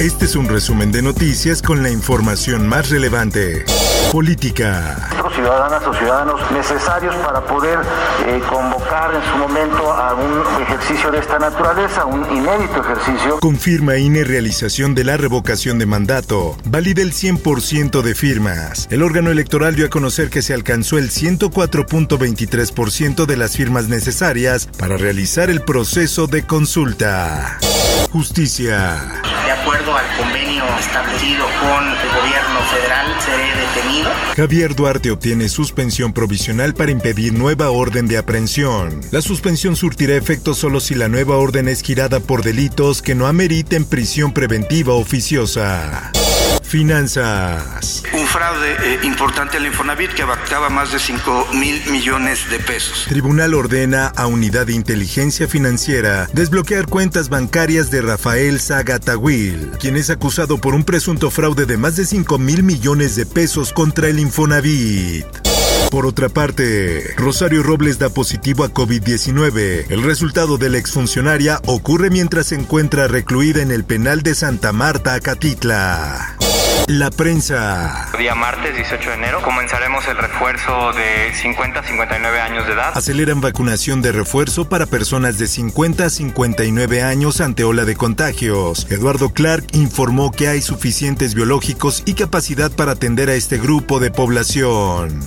Este es un resumen de noticias con la información más relevante. Política. Ciudadanas o ciudadanos necesarios para poder eh, convocar en su momento a un ejercicio de esta naturaleza, un inédito ejercicio. Confirma INE realización de la revocación de mandato. Valida el 100% de firmas. El órgano electoral dio a conocer que se alcanzó el 104.23% de las firmas necesarias para realizar el proceso de consulta. Justicia. De acuerdo al convenio establecido con el gobierno federal, seré detenido. Javier Duarte obtiene suspensión provisional para impedir nueva orden de aprehensión. La suspensión surtirá efecto solo si la nueva orden es girada por delitos que no ameriten prisión preventiva oficiosa. Finanzas. Un fraude eh, importante al Infonavit que abarcaba más de 5 mil millones de pesos. Tribunal ordena a Unidad de Inteligencia Financiera desbloquear cuentas bancarias de Rafael Zagatawil, quien es acusado por un presunto fraude de más de 5 mil millones de pesos contra el Infonavit. Por otra parte, Rosario Robles da positivo a COVID-19. El resultado de la exfuncionaria ocurre mientras se encuentra recluida en el penal de Santa Marta, Acatitla. La prensa. Día martes 18 de enero comenzaremos el refuerzo de 50 a 59 años de edad. Aceleran vacunación de refuerzo para personas de 50 a 59 años ante ola de contagios. Eduardo Clark informó que hay suficientes biológicos y capacidad para atender a este grupo de población.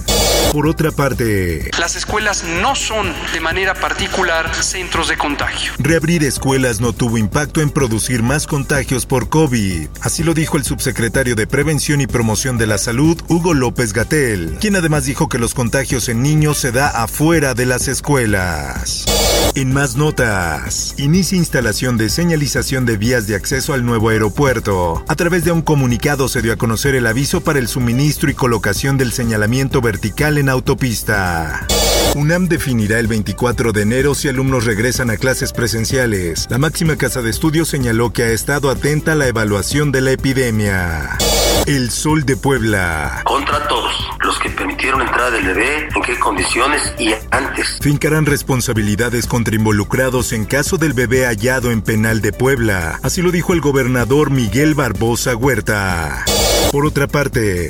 Por otra parte, las escuelas no son de manera particular centros de contagio. Reabrir escuelas no tuvo impacto en producir más contagios por COVID. Así lo dijo el subsecretario de Prevención y Promoción de la Salud, Hugo López Gatel, quien además dijo que los contagios en niños se da afuera de las escuelas. En más notas, inicia instalación de señalización de vías de acceso al nuevo aeropuerto. A través de un comunicado se dio a conocer el aviso para el suministro y colocación del señalamiento vertical en autopista. UNAM definirá el 24 de enero si alumnos regresan a clases presenciales. La máxima casa de estudios señaló que ha estado atenta a la evaluación de la epidemia. El Sol de Puebla. Contra todos los que permitieron entrada del bebé, en qué condiciones y antes. Fincarán responsabilidades contra involucrados en caso del bebé hallado en penal de Puebla. Así lo dijo el gobernador Miguel Barbosa Huerta. Por otra parte.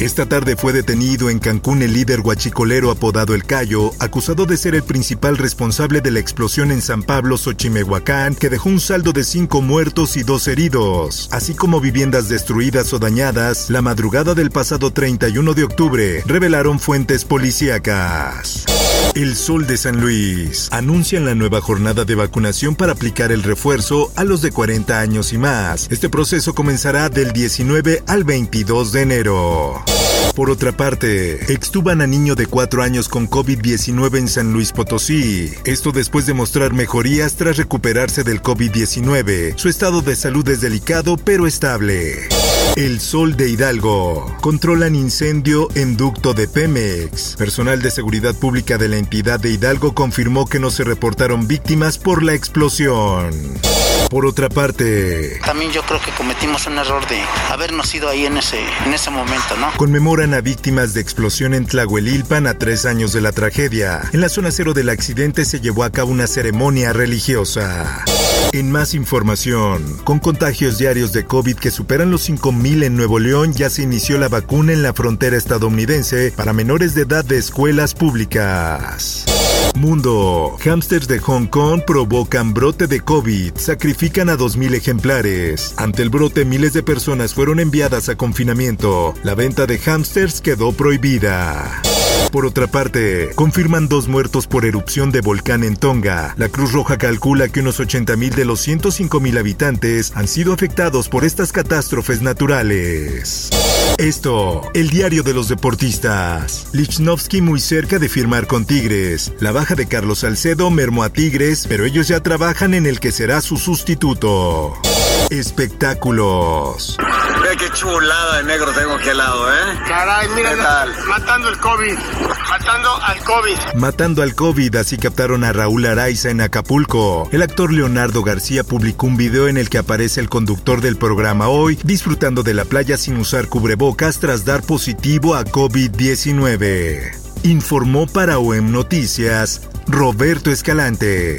Esta tarde fue detenido en Cancún el líder guachicolero apodado El Cayo, acusado de ser el principal responsable de la explosión en San Pablo, Xochimehuacán, que dejó un saldo de cinco muertos y dos heridos, así como viviendas destruidas o dañadas la madrugada del pasado 31 de octubre, revelaron fuentes policíacas. El Sol de San Luis anuncian la nueva jornada de vacunación para aplicar el refuerzo a los de 40 años y más. Este proceso comenzará del 19 al 22 de enero. Por otra parte, extuban a niño de 4 años con COVID-19 en San Luis Potosí. Esto después de mostrar mejorías tras recuperarse del COVID-19. Su estado de salud es delicado pero estable. El Sol de Hidalgo. Controlan incendio en ducto de Pemex. Personal de seguridad pública de la entidad de Hidalgo confirmó que no se reportaron víctimas por la explosión. Por otra parte, también yo creo que cometimos un error de habernos ido ahí en ese, en ese momento, ¿no? Conmemoran a víctimas de explosión en Tlahuelilpan a tres años de la tragedia. En la zona cero del accidente se llevó a cabo una ceremonia religiosa. En más información, con contagios diarios de COVID que superan los 5.000 en Nuevo León, ya se inició la vacuna en la frontera estadounidense para menores de edad de escuelas públicas. Mundo. Hamsters de Hong Kong provocan brote de COVID. Sacrifican a 2.000 ejemplares. Ante el brote, miles de personas fueron enviadas a confinamiento. La venta de hamsters quedó prohibida. Por otra parte, confirman dos muertos por erupción de volcán en Tonga. La Cruz Roja calcula que unos 80.000 de los 105.000 habitantes han sido afectados por estas catástrofes naturales. Esto, el diario de los deportistas. Lichnowsky muy cerca de firmar con Tigres. La baja de Carlos Salcedo mermó a Tigres, pero ellos ya trabajan en el que será su sustituto. Espectáculos. Ve qué chulada de negro tengo aquí al lado, ¿eh? Caray, mira, matando el COVID. Matando al COVID. Matando al COVID, así captaron a Raúl Araiza en Acapulco. El actor Leonardo García publicó un video en el que aparece el conductor del programa hoy disfrutando de la playa sin usar cubrebocas tras dar positivo a COVID-19. Informó para OEM Noticias Roberto Escalante.